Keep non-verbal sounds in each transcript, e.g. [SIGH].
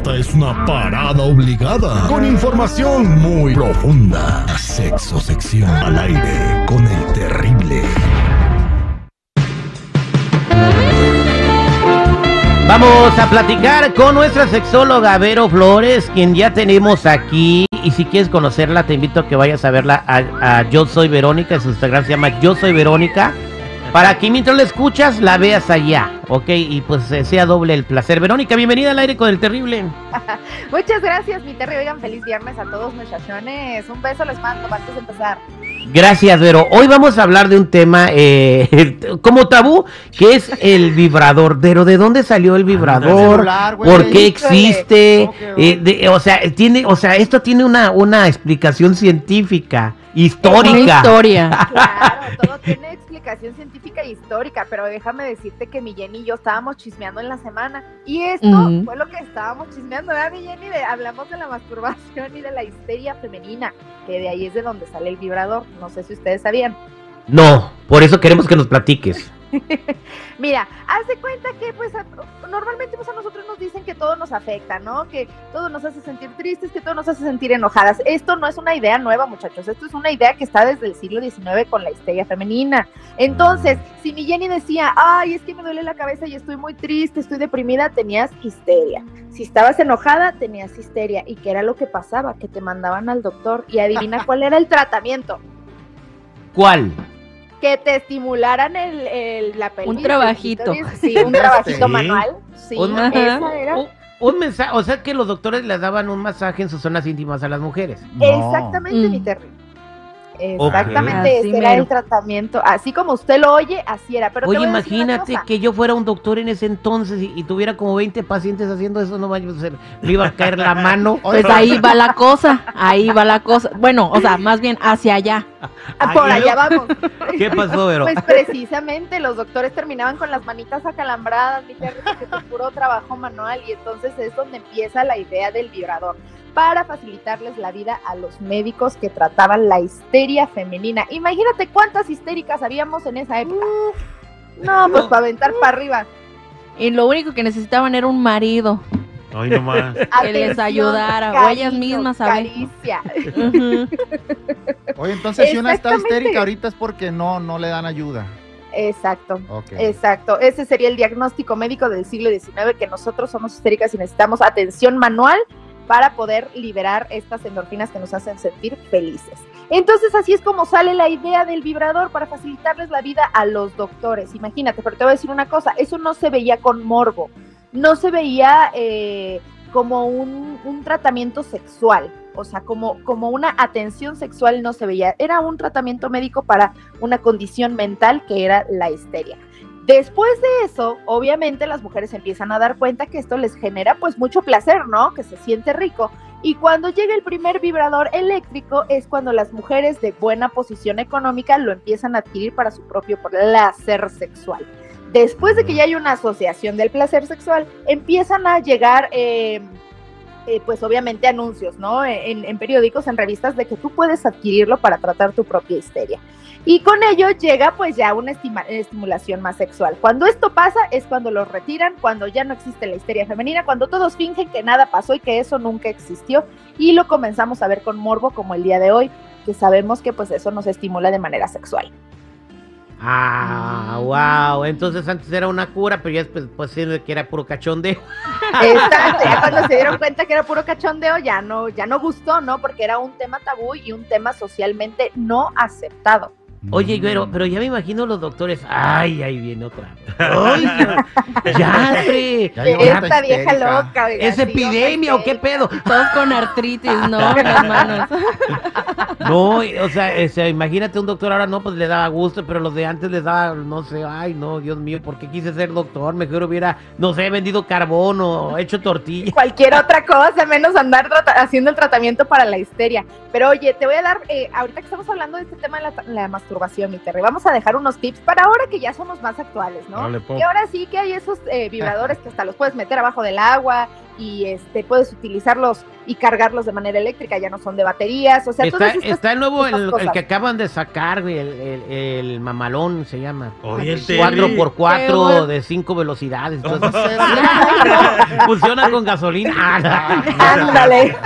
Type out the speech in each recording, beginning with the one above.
Esta es una parada obligada con información muy profunda. Sexo sección al aire con el terrible. Vamos a platicar con nuestra sexóloga Vero Flores, quien ya tenemos aquí. Y si quieres conocerla, te invito a que vayas a verla a, a Yo Soy Verónica. Su Instagram se llama Yo Soy Verónica. Para que mientras la escuchas, la veas allá, ¿ok? Y pues eh, sea doble el placer. Verónica, bienvenida al aire con el terrible. [LAUGHS] Muchas gracias, mi Terry. Oigan, feliz viernes a todos, muchachones. Un beso les mando antes de empezar. Gracias, Vero. Hoy vamos a hablar de un tema eh, [LAUGHS] como tabú, que es el vibrador. Pero ¿de dónde salió el vibrador? celular, güey. ¿Por qué existe? ¿Cómo que, Eh, de- o sea, tiene, o sea, esto tiene una, una explicación científica, histórica. Una historia. [LAUGHS] Claro, todo tiene explicación científica e histórica, pero déjame decirte que mi Jenny y yo estábamos chismeando en la semana. Y esto fue lo que estábamos chismeando, ¿verdad, mi Jenny? De- hablamos de la masturbación y de la histeria femenina, que de ahí es de donde sale el vibrador. No sé si ustedes sabían. No, por eso queremos que nos platiques. [LAUGHS] Mira, haz de cuenta que pues a- normalmente pues a nosotros nos dicen que todo nos afecta, ¿no? Que todo nos hace sentir tristes, que todo nos hace sentir enojadas. Esto no es una idea nueva, muchachos. Esto es una idea que está desde el siglo XIX con la histeria femenina. Entonces, si mi Jenny decía, ay, es que me duele la cabeza y estoy muy triste, estoy deprimida, tenías histeria. Si estabas enojada, tenías histeria. ¿Y qué era lo que pasaba? Que te mandaban al doctor y adivina [LAUGHS] cuál era el tratamiento. ¿Cuál? Que te estimularan el, el- la pelvis. el trabajito. Sí, un [LAUGHS] trabajito Sí. manual. Sí, Un- esa era. Un, un mensaje, o sea que los doctores les daban un masaje en sus zonas íntimas a las mujeres. Exactamente, Mm. mi Terry. Exactamente, Así ese era mero. el tratamiento. Así como usted lo oye, así era. Pero Oye, imagínate que yo fuera un doctor en ese entonces y, y tuviera como 20 pacientes haciendo eso, no vaya a ser, me iba a caer la mano. [LAUGHS] Pues ahí va la cosa, ahí va la cosa. Bueno, o sea, más bien hacia allá. Ah, Por allá vamos. [LAUGHS] ¿Qué pasó, Vero? Pues precisamente los doctores terminaban con las manitas acalambradas, mi porque fue puro trabajo manual y entonces es donde empieza la idea del vibrador para facilitarles la vida a los médicos que trataban la histeria femenina. Imagínate cuántas histéricas habíamos en esa época. No, pues para aventar para arriba. Y lo único que necesitaban era un marido. Ay, nomás. [LAUGHS] Que les ayudara, o ellas mismas saben. Caricia. Oye, entonces si una está histérica ahorita es porque no, no le dan ayuda. Exacto. Ok. Exacto, ese sería el diagnóstico médico del siglo XIX, que nosotros somos histéricas y necesitamos atención manual para poder liberar estas endorfinas que nos hacen sentir felices. Entonces así es como sale la idea del vibrador para facilitarles la vida a los doctores. Imagínate, pero te voy a decir una cosa, eso no se veía con morbo, no se veía eh, como un, tratamiento sexual, o sea, como, como una atención sexual no se veía, era un tratamiento médico para una condición mental que era la histeria. Después de eso, obviamente las mujeres empiezan a dar cuenta que esto les genera pues mucho placer, ¿no? Que se siente rico. Y cuando llega el primer vibrador eléctrico es cuando las mujeres de buena posición económica lo empiezan a adquirir para su propio placer sexual. Después de que ya hay una asociación del placer sexual, empiezan a llegar, eh, eh, pues obviamente anuncios, ¿no? En, en periódicos, en revistas, de que tú puedes adquirirlo para tratar tu propia histeria. Y con ello llega pues ya una estimulación más sexual. Cuando esto pasa es cuando los retiran, cuando ya no existe la histeria femenina, cuando todos fingen que nada pasó y que eso nunca existió y lo comenzamos a ver con morbo como el día de hoy, que sabemos que pues eso nos estimula de manera sexual. Ah, wow. Entonces antes era una cura, pero ya después pues sí, que era puro cachondeo. [LAUGHS] Exacto, ya cuando se dieron cuenta que era puro cachondeo ya no, ya no gustó, ¿no? Porque era un tema tabú y un tema socialmente no aceptado. Oye, pero, pero ya me imagino los doctores. Ay, ahí viene otra. Ay, ya, hombre. Esta vieja histérica. loca. oiga, ¿Es epidemia o qué pedo? Todos con artritis, ¿no? [LAUGHS] En las manos. No, o sea, o sea, imagínate un doctor ahora no, pues le daba gusto, pero los de antes les daba, no sé, ay, no, Dios mío, ¿por qué quise ser doctor? Mejor hubiera, no sé, vendido carbón o hecho tortilla. Cualquier otra cosa, menos andar haciendo el tratamiento para la histeria. Pero oye, te voy a dar, eh, ahorita que estamos hablando de este tema de la, la masturbación, mi Terry, vamos a dejar unos tips para ahora que ya somos más actuales, ¿no? Dale, po. Y ahora sí que hay esos eh, vibradores que hasta los puedes meter abajo del agua y este puedes utilizarlos y cargarlos de manera eléctrica, ya no son de baterías, o sea, Está, todas estas está el nuevo, el, que acaban de sacar, güey, el, el- el mamalón se llama. Oye, el Terry. 4x4 Qué bueno. de 5 velocidades. ¿Cómo [LAUGHS] entonces, [LAUGHS] [LAUGHS] funciona con gasolina. Ah, Ándale.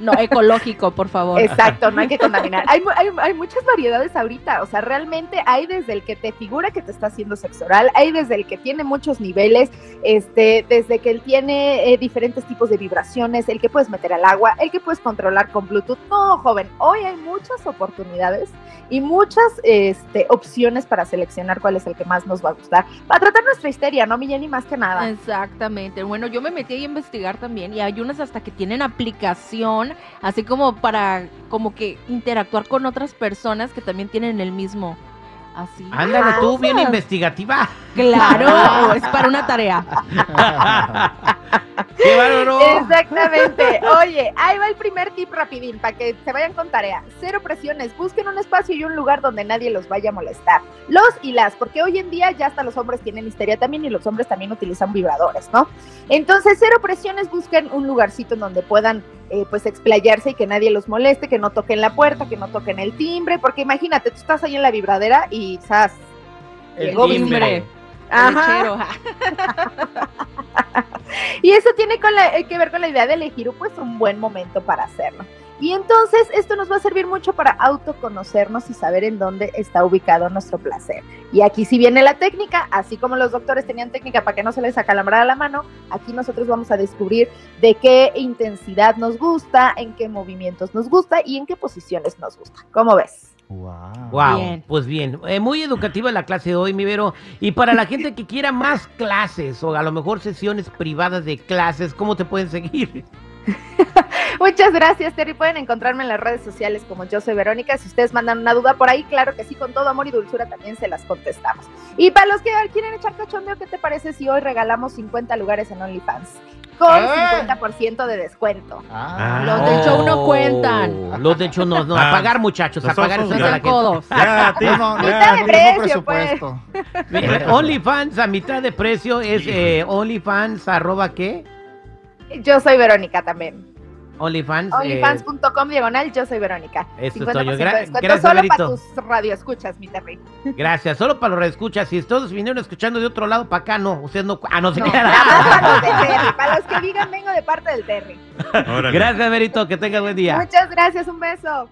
No, ecológico, por favor. Exacto, no hay que contaminar. Hay, hay, hay muchas variedades ahorita, o sea, realmente hay desde el que te figura que te está haciendo sexo oral, hay desde el que tiene muchos niveles, este, desde que él tiene eh, diferentes tipos de vibraciones, el que puedes meter al agua, el que puedes controlar con Bluetooth. No, joven, hoy hay muchas oportunidades y muchas este, opciones para seleccionar cuál es el que más nos va a gustar. Para tratar nuestra histeria, ¿no, Milleni? Más que nada. Exactamente. Bueno, yo me metí ahí a investigar también y hay unas hasta que tienen aplicación, así como para como que interactuar con otras personas que también tienen el mismo. Así. Ándale tú, bien investigativa. Claro, [LAUGHS] es para una tarea. [LAUGHS] ¡Qué bárbaro! Exactamente. Oye, ahí va el primer tip rapidín para que se vayan con tarea. Cero presiones. Busquen un espacio y un lugar donde nadie los vaya a molestar. Los y las, porque hoy en día ya hasta los hombres tienen histeria también y los hombres también utilizan vibradores, ¿no? Entonces, cero presiones. Busquen un lugarcito en donde puedan eh, pues explayarse y que nadie los moleste, que no toquen la puerta, que no toquen el timbre, porque imagínate, tú estás ahí en la vibradera y ¡zas! El timbre. Lechero. [LAUGHS] Y eso tiene con la- eh, que ver con la idea de elegir pues un buen momento para hacerlo. Y entonces esto nos va a servir mucho para autoconocernos y saber en dónde está ubicado nuestro placer. Y aquí sí viene la técnica, así como los doctores tenían técnica para que no se les acalambrara la mano, aquí nosotros vamos a descubrir de qué intensidad nos gusta, en qué movimientos nos gusta y en qué posiciones nos gusta. ¿Cómo ves? Wow. Wow, Bien. pues bien, Eh, muy educativa la clase de hoy, mi Vero. Y para la gente que quiera más clases o a lo mejor sesiones privadas de clases, ¿cómo te pueden seguir? [LAUGHS] Muchas gracias, Terry. Pueden encontrarme en las redes sociales como yo soy Verónica. Si ustedes mandan una duda por ahí, claro que sí, con todo amor y dulzura también se las contestamos. Y para los que quieren echar cachondeo, ¿qué te parece si hoy regalamos 50 lugares en OnlyFans? Con ¡Eh! 50% de descuento. Ah, Los del show no cuentan. Los de show no, no, Ah. a pagar muchachos, a pagar eso No de la sean gente. codos. Ya, [LAUGHS] tío, no, Mitad ya, de precio, pues. OnlyFans a mitad de precio es eh, OnlyFans arroba qué? Yo soy Verónica también. OnlyFans. eh, OnlyFans.com diagonal, yo soy Verónica. Eso 50% estoy yo. Gra- gracias, solo Verito. para tus radioescuchas, mi Terry. [LAUGHS] gracias, solo para los reescuchas. Si todos vinieron escuchando de otro lado, para acá no. Ustedes no. Ah, no se No, quedan. para Terry. [LAUGHS] Para los que digan, vengo de parte del Terry. Gracias, Verito. Que tengas buen día. Muchas gracias, un beso.